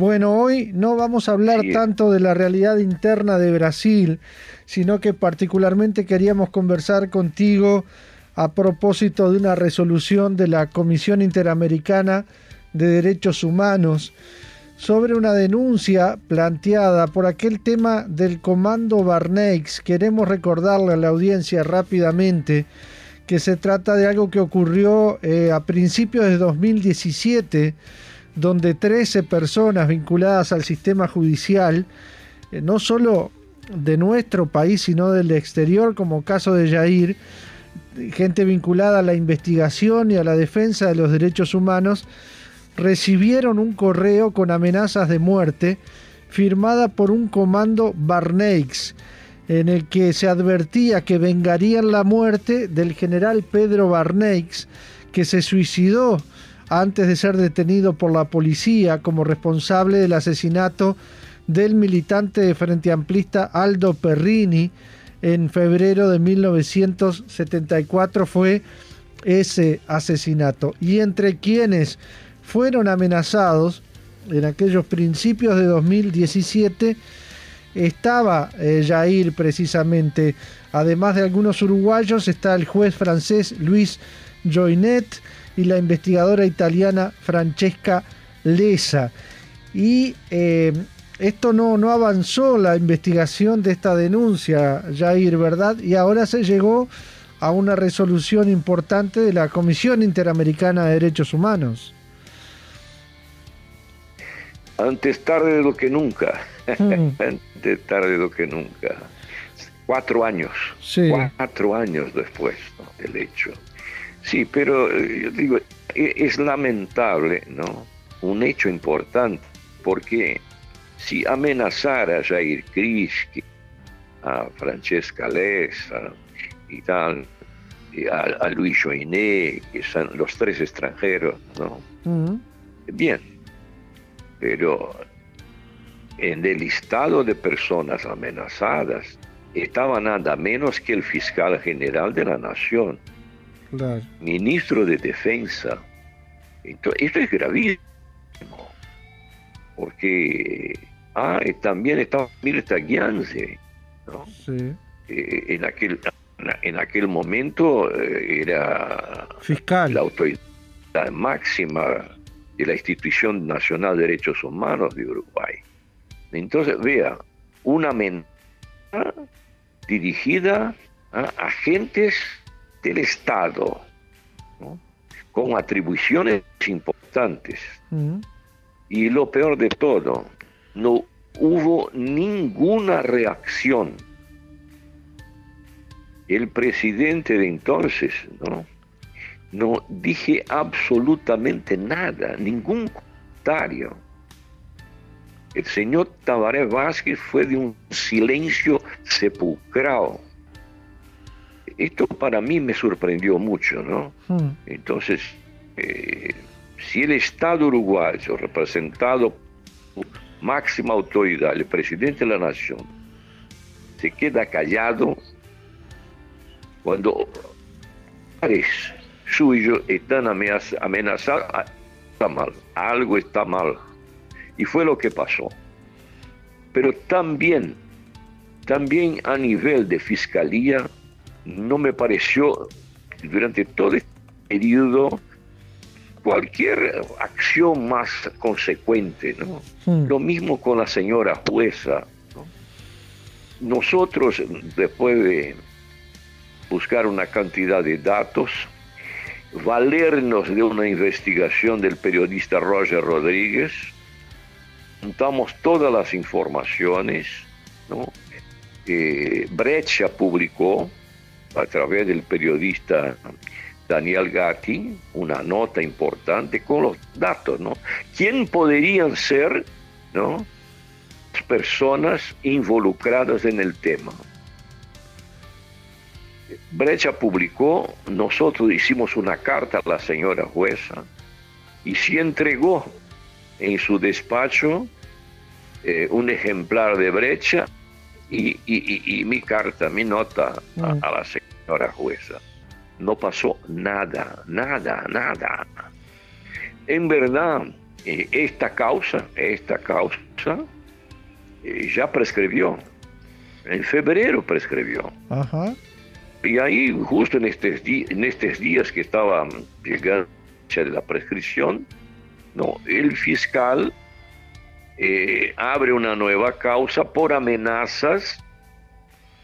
Bueno, hoy no vamos a hablar tanto de la realidad interna de Brasil, sino que particularmente queríamos conversar contigo a propósito de una resolución de la Comisión Interamericana de Derechos Humanos sobre una denuncia planteada por aquel tema del comando Barneix. Queremos recordarle a la audiencia rápidamente que se trata de algo que ocurrió eh, a principios de 2017, donde 13 personas vinculadas al sistema judicial, eh, no solo de nuestro país, sino del exterior, como caso de Jair, gente vinculada a la investigación y a la defensa de los derechos humanos, recibieron un correo con amenazas de muerte firmada por un comando Barneix, en el que se advertía que vengarían la muerte del general Pedro Barneix, que se suicidó antes de ser detenido por la policía como responsable del asesinato del militante de Frente Amplista Aldo Perrini en febrero de 1974 fue ese asesinato. Y entre quienes fueron amenazados en aquellos principios de 2017 estaba eh, Jair precisamente. Además de algunos uruguayos está el juez francés Luis Joinet y la investigadora italiana Francesca Lesa. Y eh, esto no, no avanzó la investigación de esta denuncia, Jair, ¿verdad? Y ahora se llegó a una resolución importante de la Comisión Interamericana de Derechos Humanos. Antes tarde de lo que nunca. Hmm. Antes tarde de lo que nunca. Cuatro años. Cuatro años después del hecho. Sí, pero eh, yo digo, e, es lamentable, ¿no? Un hecho importante, porque si amenazara a Jair Kriski, a Francesca Lessa y tal, a, Luis Joiné, que son los tres extranjeros, ¿no? Bien, pero en el listado de personas amenazadas estaba nada menos que el fiscal general de la nación, ministro de defensa. Entonces, esto es gravísimo, porque ah, también estaba Mirta Gianze, ¿no? sí. Eh, en, aquel, en aquel momento eh, era fiscal. la autoridad máxima de la Institución Nacional de Derechos Humanos de Uruguay. Entonces, vea, una amenaza dirigida a agentes del Estado, con atribuciones importantes. Y lo peor de todo, no hubo ninguna reacción. El presidente de entonces, ¿no? no dije absolutamente nada, ningún comentario. El señor Tabaré Vázquez fue de un silencio sepulcral. Esto para mí me sorprendió mucho, ¿no? Hmm. Entonces, eh, si el Estado uruguayo, representado por máxima autoridad, el presidente de la nación, se queda callado cuando parece suyo están amenazados, ah, está mal, algo está mal. Y fue lo que pasó. Pero también, también a nivel de fiscalía, no me pareció durante todo este periodo cualquier acción más consecuente, ¿no? Hmm. Lo mismo con la señora jueza. Nosotros, después de buscar una cantidad de datos, valernos de una investigación del periodista Roger Rodríguez, juntamos todas las informaciones, ¿no? Brecha publicó a través del periodista Daniel Gatti una nota importante con los datos, ¿no? ¿Quién podrían ser, ¿no? personas involucradas en el tema? Brecha publicó, nosotros hicimos una carta a la señora jueza y se entregó en su despacho eh, un ejemplar de Brecha y, mi carta, mi nota a, mm. a, la señora jueza. No pasó nada, nada, nada. En verdad, eh, esta causa, esta causa eh, ya prescribió. En febrero prescribió. Y ahí, justo en estos, en estos días que estaba llegando la prescripción, no, el fiscal eh, abre una nueva causa por amenazas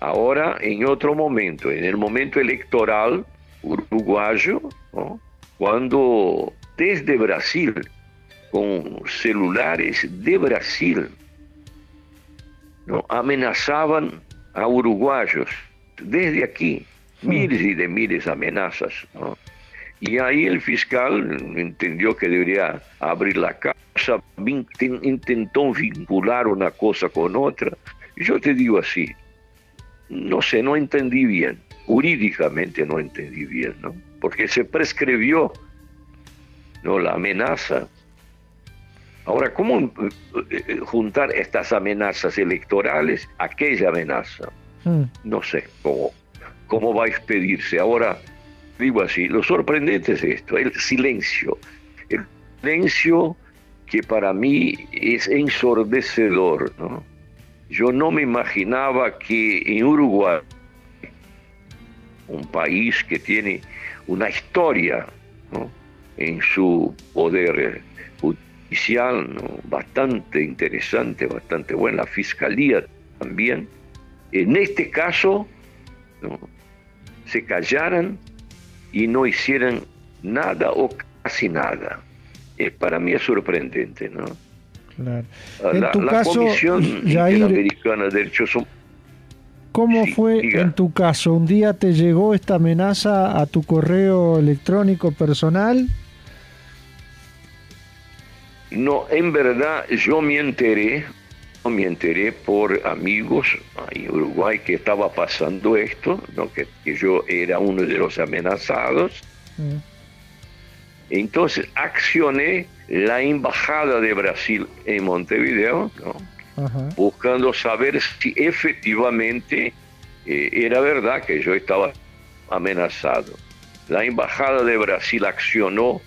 ahora en otro momento, en el momento electoral uruguayo, cuando desde Brasil, con celulares de Brasil, ¿no? amenazaban a uruguayos desde aquí, hmm. miles y de miles de amenazas. Y ahí el fiscal entendió que debería abrir la causa, intentó vincular una cosa con otra. Yo te digo así, no sé, no entendí bien, jurídicamente no entendí bien, ¿no? Porque se prescribió, ¿no? La amenaza. Ahora, ¿cómo eh, eh, juntar estas amenazas electorales a aquella amenaza? Hmm. No sé cómo, cómo va a expedirse. Ahora, digo así, lo sorprendente es esto, el silencio. El silencio que para mí es ensordecedor. Yo no me imaginaba que en Uruguay, un país que tiene una historia en su poder judicial bastante interesante, bastante buena, la fiscalía también, en este caso se callaran y no hicieran nada o casi nada. Es, para mí es sorprendente, ¿no? Ah, en tu caso, Interamericana de Derechos Humanos. ¿Cómo fue en tu caso? ¿Un día te llegó esta amenaza a tu correo electrónico personal? No, en verdad yo me enteré, me enteré por amigos en Uruguay que estaba pasando esto, ¿no? que, yo era uno de los amenazados. Mm. Entonces accioné la embajada de Brasil en Montevideo, buscando saber si efectivamente eh, era verdad que yo estaba amenazado. La embajada de Brasil accionó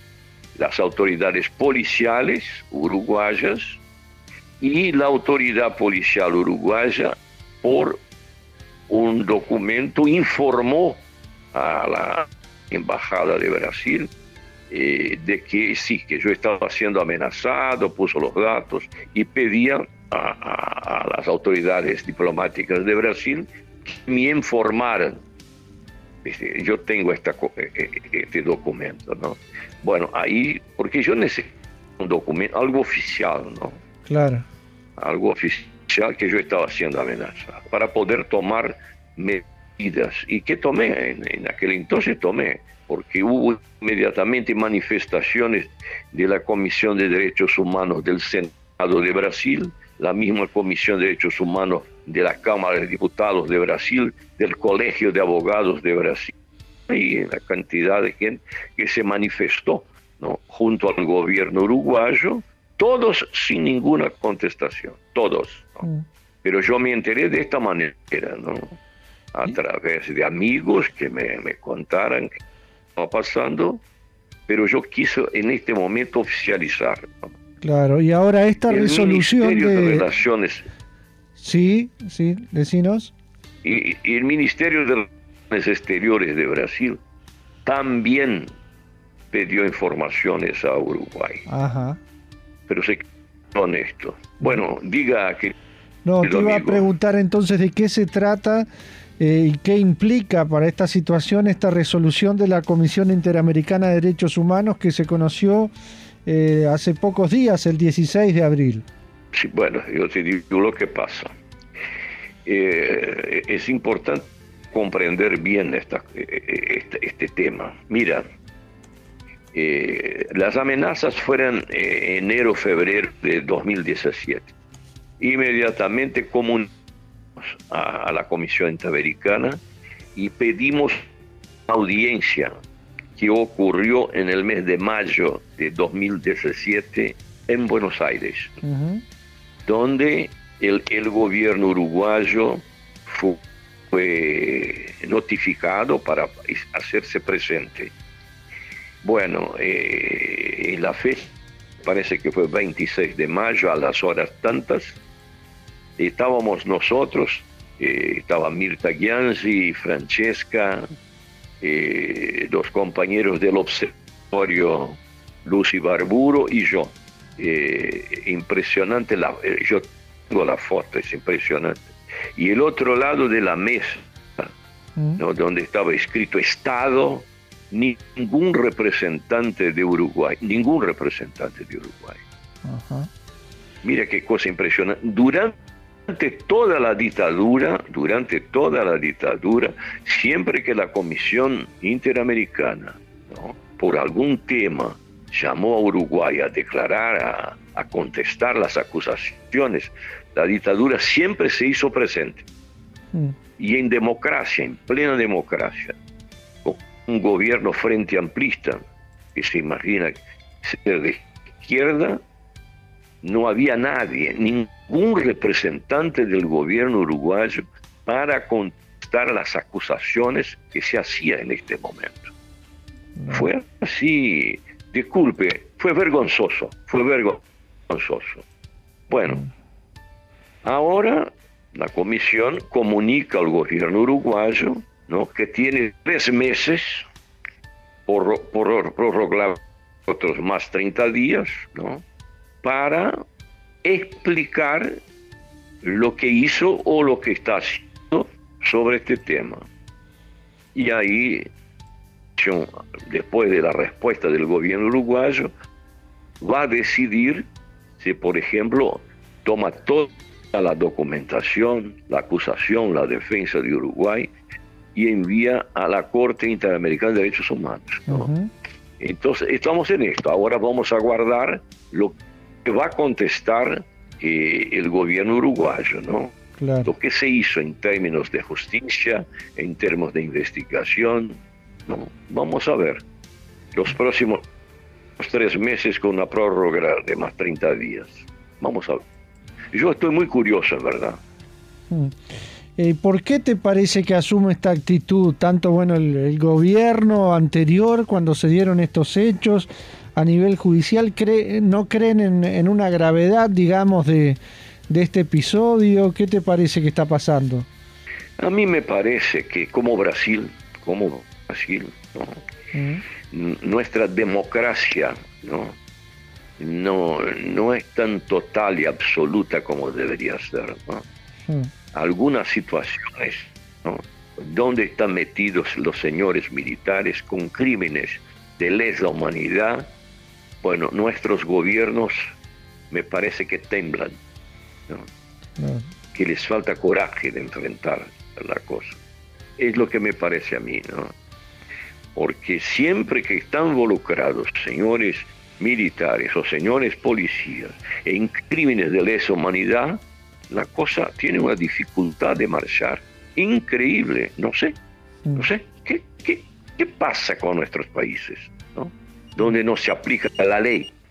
las autoridades policiales uruguayas y la autoridad policial uruguaya por un documento informó a la embajada de Brasil eh, de que sí, que yo estaba siendo amenazado, puso los datos y pedía a, las autoridades diplomáticas de Brasil que me informaran. Este, yo tengo eh, eh, este documento, ¿no? Bueno, ahí, porque yo necesito un documento, algo oficial, ¿no? Claro. Algo oficial que yo estaba siendo amenazado, para poder tomar medidas. ¿Y qué tomé? en aquel entonces tomé porque hubo inmediatamente manifestaciones de la Comisión de Derechos Humanos del Senado de Brasil, la misma Comisión de Derechos Humanos de la Cámara de Diputados de Brasil, del Colegio de Abogados de Brasil, y la cantidad de gente que se manifestó ¿no? junto al gobierno uruguayo, todos sin ninguna contestación, todos. Mm. Pero yo me enteré de esta manera, ¿no? a través de amigos que me, me contaran pasando, pero yo quise en este momento oficializar. Claro, y ahora esta el resolución Ministerio de... Relaciones. Sí, sí, decinos. Y, el Ministerio de Relaciones Exteriores de Brasil también pidió informaciones a Uruguay. Ajá. Pero se honesto. Bueno, diga que... No, te iba a preguntar entonces de qué se trata eh, y qué implica para esta situación esta resolución de la Comisión Interamericana de Derechos Humanos que se conoció eh, hace pocos días, el 16 de abril. Sí, bueno, yo te digo lo que pasa. Eh, es importante comprender bien esta, este, este tema. Mira, las amenazas fueron enero-febrero de 2017. Inmediatamente comun a, la Comisión Interamericana y pedimos audiencia que ocurrió en el mes de mayo de 2017 en Buenos Aires, donde el, el, gobierno uruguayo fue, notificado para hacerse presente. Bueno, eh, en la fecha parece que fue 26 de mayo a las horas tantas, estábamos nosotros, eh, estaba Mirta Gianzi, Francesca, eh, los compañeros del observatorio Lucy Barburo y yo. Eh, impresionante, la, yo tengo la foto, es impresionante. Y el otro lado de la mesa, mm. donde estaba escrito Estado, ningún representante de Uruguay, ningún representante de Uruguay. Mira qué cosa impresionante. Durante toda la dictadura, durante toda la dictadura, siempre que la Comisión Interamericana, por algún tema, llamó a Uruguay a declarar, a, a contestar las acusaciones, la dictadura siempre se hizo presente. Mm. Y en democracia, en plena democracia, un gobierno frente amplista, que se imagina ser de izquierda, no había nadie, ningún representante del gobierno uruguayo para contestar las acusaciones que se hacían en este momento. Fue así, disculpe, fue vergonzoso, fue vergonzoso. Bueno, mm. ahora la comisión comunica al gobierno uruguayo ¿no? que tiene tres meses por, prorrogar otros más 30 días ¿no? para explicar lo que hizo o lo que está haciendo sobre este tema. Y ahí, después de la respuesta del gobierno uruguayo, va a decidir si, por ejemplo, toma toda la documentación, la acusación, la defensa de Uruguay y envía a la Corte Interamericana de Derechos Humanos. Entonces, estamos en esto. Ahora vamos a guardar lo que va a contestar eh, el gobierno uruguayo, ¿no? Lo que se hizo en términos de justicia, en términos de investigación. ¿no? Vamos a ver. Los próximos tres meses con una prórroga de más 30 días. Vamos a ver. Yo estoy muy curioso, en verdad. Mm. Eh, ¿Por qué te parece que asume esta actitud tanto bueno el, gobierno anterior cuando se dieron estos hechos a nivel judicial? ¿No creen en, una gravedad, digamos, de, este episodio? ¿Qué te parece que está pasando? A mí me parece que como Brasil, como Brasil, mm. nuestra democracia ¿no? No, no es tan total y absoluta como debería ser. ¿no? Mm algunas situaciones donde están metidos los señores militares con crímenes de lesa humanidad, bueno, nuestros gobiernos me parece que temblan, que les falta coraje de enfrentar la cosa. Es lo que me parece a mí, ¿no? Porque siempre que están involucrados señores militares o señores policías en crímenes de lesa humanidad, la cosa tiene una dificultad de marchar increíble. No sé, no sé, ¿qué, qué, qué pasa con nuestros países? ¿no? Donde no se aplica la ley.